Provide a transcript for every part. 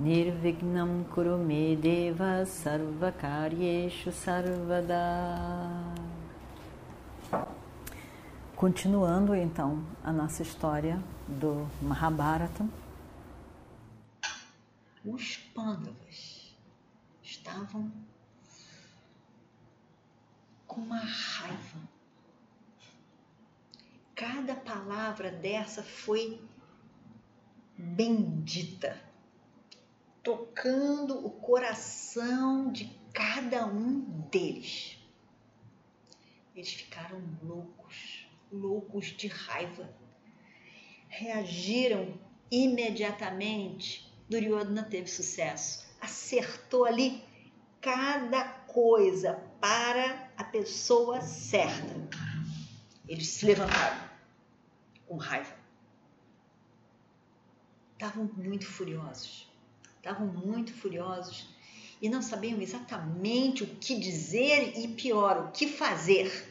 Nirvignam Kurume Deva Sarvakaryeshu Sarvada Continuando então a nossa história do Mahabharata. Os Pandavas estavam com uma raiva. Cada palavra dessa foi bendita, tocando o coração de cada um deles. Eles ficaram loucos loucos de raiva. Reagiram imediatamente. Duryodhana teve sucesso. Acertou ali cada coisa para a pessoa certa. Eles se levantaram com raiva. Estavam muito furiosos. Estavam muito furiosos e não sabiam exatamente o que dizer e pior, o que fazer.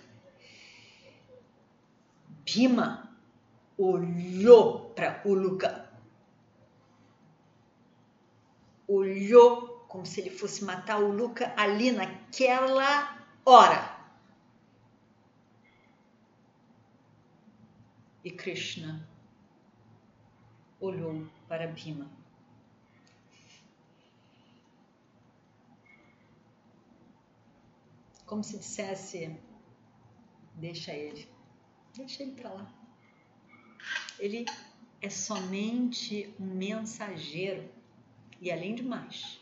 Bhima olhou para Uluka. Olhou como se ele fosse matar o Luca ali naquela hora. E Krishna olhou para Bhima. Como se dissesse: Deixa ele. Deixa ele para lá. Ele é somente um mensageiro. E além de mais,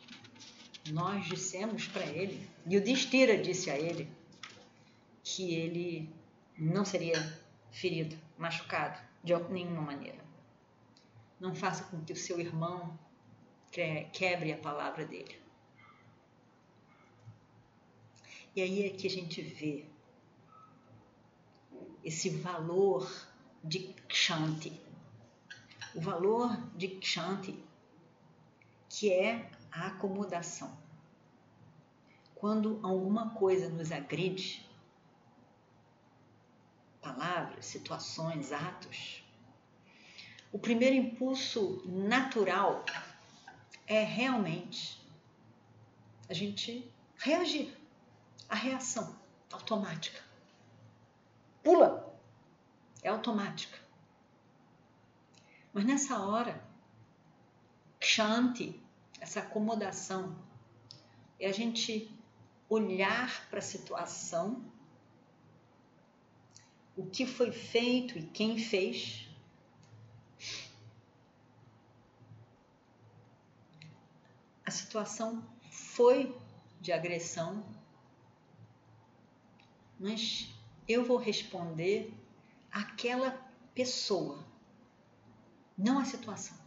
nós dissemos para ele, e o Distira disse a ele, que ele não seria ferido, machucado de nenhuma maneira. Não faça com que o seu irmão quebre a palavra dele. E aí é que a gente vê esse valor de Kshanti. O valor de Kshanti, que é a acomodação. Quando alguma coisa nos agride, palavras, situações, atos, o primeiro impulso natural é realmente a gente reagir, a reação automática pula. É automática. Mas nessa hora, Shanti, essa acomodação, é a gente olhar para a situação, o que foi feito e quem fez. A situação foi de agressão, mas eu vou responder aquela pessoa, não a situação.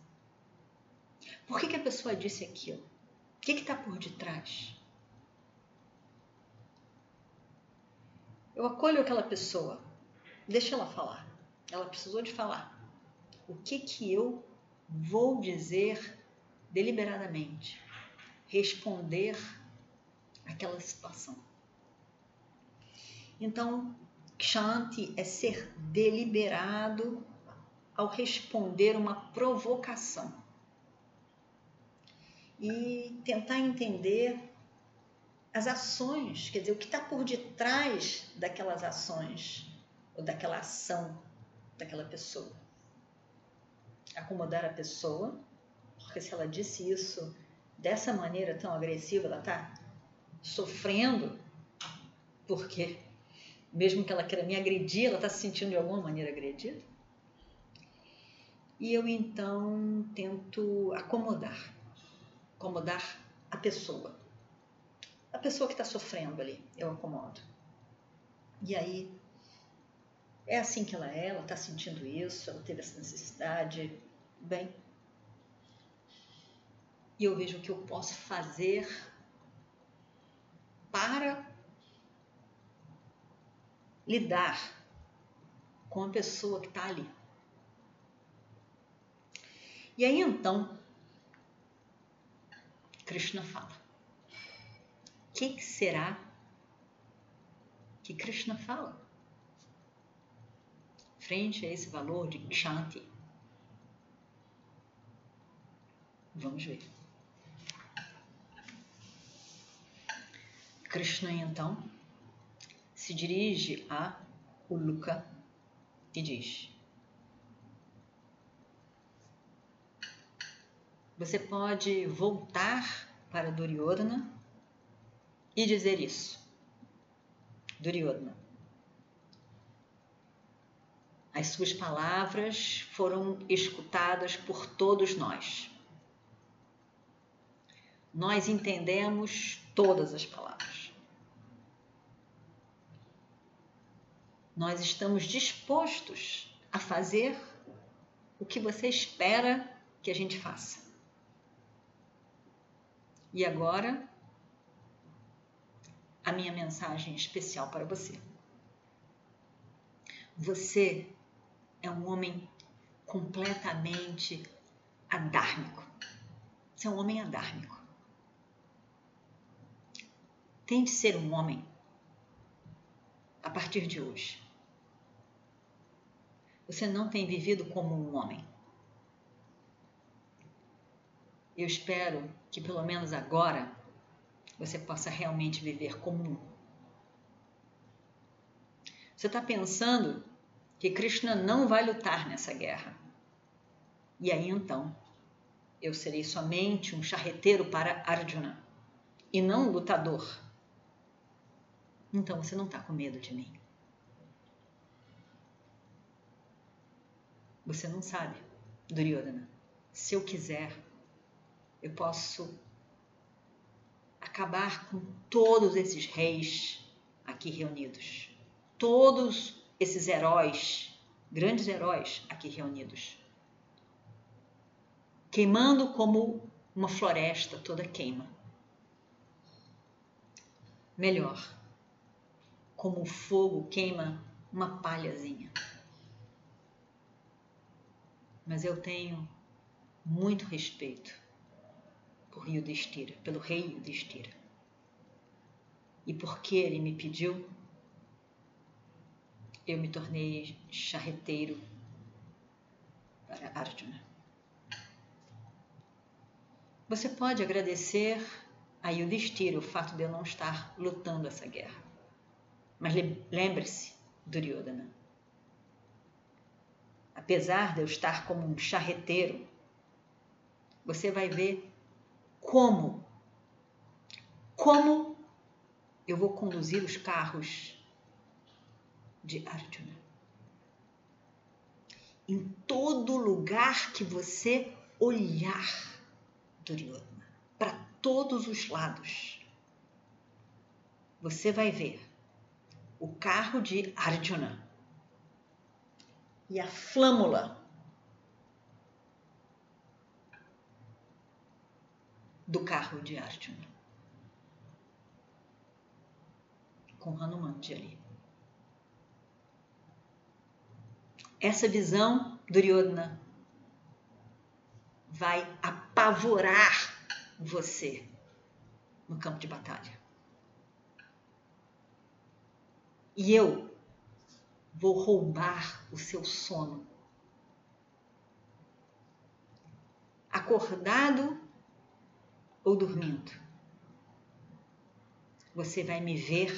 Por que, que a pessoa disse aquilo? O que está por detrás? Eu acolho aquela pessoa, deixa ela falar. Ela precisou de falar. O que que eu vou dizer deliberadamente? Responder aquela situação. Então, Kshanti é ser deliberado ao responder uma provocação e tentar entender as ações, quer dizer, o que está por detrás daquelas ações ou daquela ação daquela pessoa. Acomodar a pessoa, porque se ela disse isso dessa maneira tão agressiva, ela está sofrendo porque mesmo que ela queira me agredir, ela está se sentindo de alguma maneira agredida. E eu então tento acomodar, acomodar a pessoa. A pessoa que está sofrendo ali, eu acomodo. E aí, é assim que ela é, ela está sentindo isso, ela teve essa necessidade. Bem, e eu vejo o que eu posso fazer lidar com a pessoa que está ali. E aí então, Krishna fala: O que, que será que Krishna fala? Frente a esse valor de Kshanti. Vamos ver. Krishna então se dirige a Uluka e diz: Você pode voltar para Duryodhana e dizer isso. Duryodhana. As suas palavras foram escutadas por todos nós. Nós entendemos todas as palavras. Nós estamos dispostos a fazer o que você espera que a gente faça. E agora, a minha mensagem especial para você. Você é um homem completamente adármico. Você é um homem adármico. Tente ser um homem a partir de hoje. Você não tem vivido como um homem. Eu espero que pelo menos agora você possa realmente viver como um. Você está pensando que Krishna não vai lutar nessa guerra. E aí então, eu serei somente um charreteiro para Arjuna e não um lutador. Então você não está com medo de mim. Você não sabe, Duryodhana. Se eu quiser, eu posso acabar com todos esses reis aqui reunidos, todos esses heróis, grandes heróis aqui reunidos, queimando como uma floresta toda queima. Melhor, como o fogo queima uma palhazinha. Mas eu tenho muito respeito por Yudhishthira, pelo rei Yudhishthira. E porque ele me pediu, eu me tornei charreteiro para Arjuna. Você pode agradecer a Yudhishthira o fato de eu não estar lutando essa guerra. Mas lembre-se, Duryodhana, apesar de eu estar como um charreteiro, você vai ver como? Como eu vou conduzir os carros de Arjuna? Em todo lugar que você olhar, Duryodhana, para todos os lados, você vai ver o carro de Arjuna e a flâmula do carro de Arjuna. Com Hanumanji ali. Essa visão, Duryodhana, vai apavorar você no campo de batalha. E eu vou roubar o seu sono. Acordado ou dormindo. Você vai me ver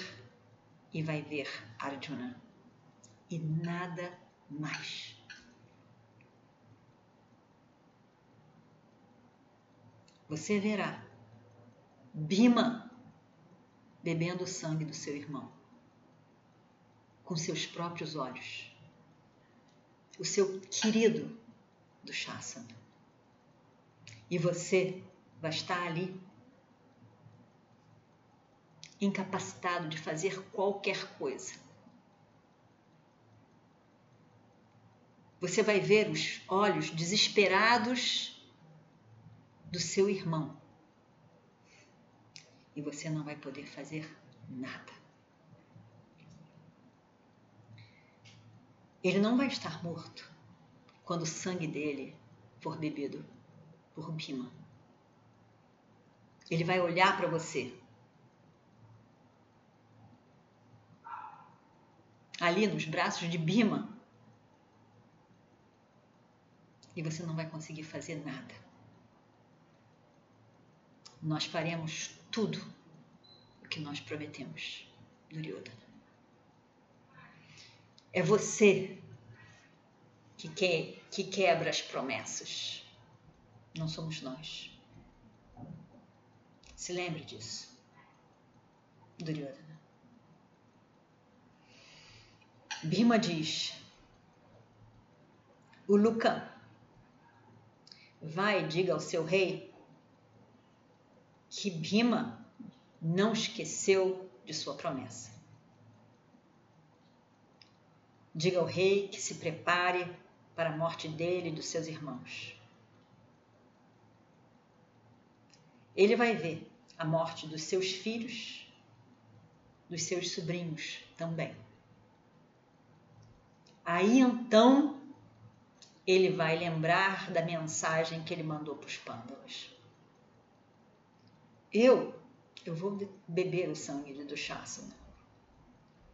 e vai ver Arjuna e nada mais. Você verá Bima bebendo o sangue do seu irmão com seus próprios olhos. O seu querido do Shasana. E você vai estar ali incapacitado de fazer qualquer coisa. Você vai ver os olhos desesperados do seu irmão e você não vai poder fazer nada. Ele não vai estar morto quando o sangue dele for bebido por Bima. Ele vai olhar para você. Ali nos braços de Bima. E você não vai conseguir fazer nada. Nós faremos tudo o que nós prometemos, Duryodhana. É você que, que, que quebra as promessas. Não somos nós. Se lembre disso. Duryodhana. Bhima diz: O Lucan vai e diga ao seu rei que Bhima não esqueceu de sua promessa. Diga ao rei que se prepare para a morte dele e dos seus irmãos. Ele vai ver a morte dos seus filhos, dos seus sobrinhos também. Aí então ele vai lembrar da mensagem que ele mandou para os pândalos. Eu, eu vou beber o sangue de Dushasana,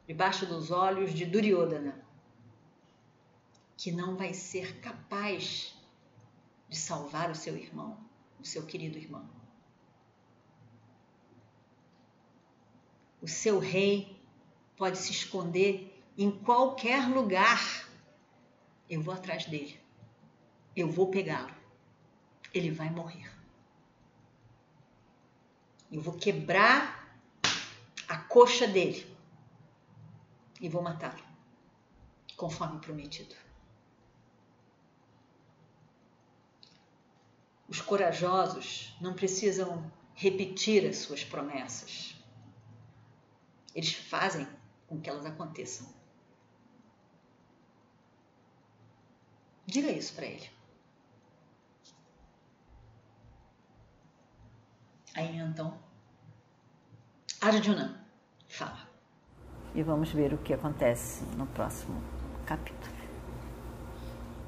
debaixo dos olhos de Duryodhana, que não vai ser capaz de salvar o seu irmão, o seu querido irmão. O seu rei pode se esconder em qualquer lugar. Eu vou atrás dele. Eu vou pegá-lo. Ele vai morrer. Eu vou quebrar a coxa dele e vou matá-lo, conforme prometido. Os corajosos não precisam repetir as suas promessas. Eles fazem com que elas aconteçam. Diga isso para ele. Aí então, Arjuna fala. E vamos ver o que acontece no próximo capítulo.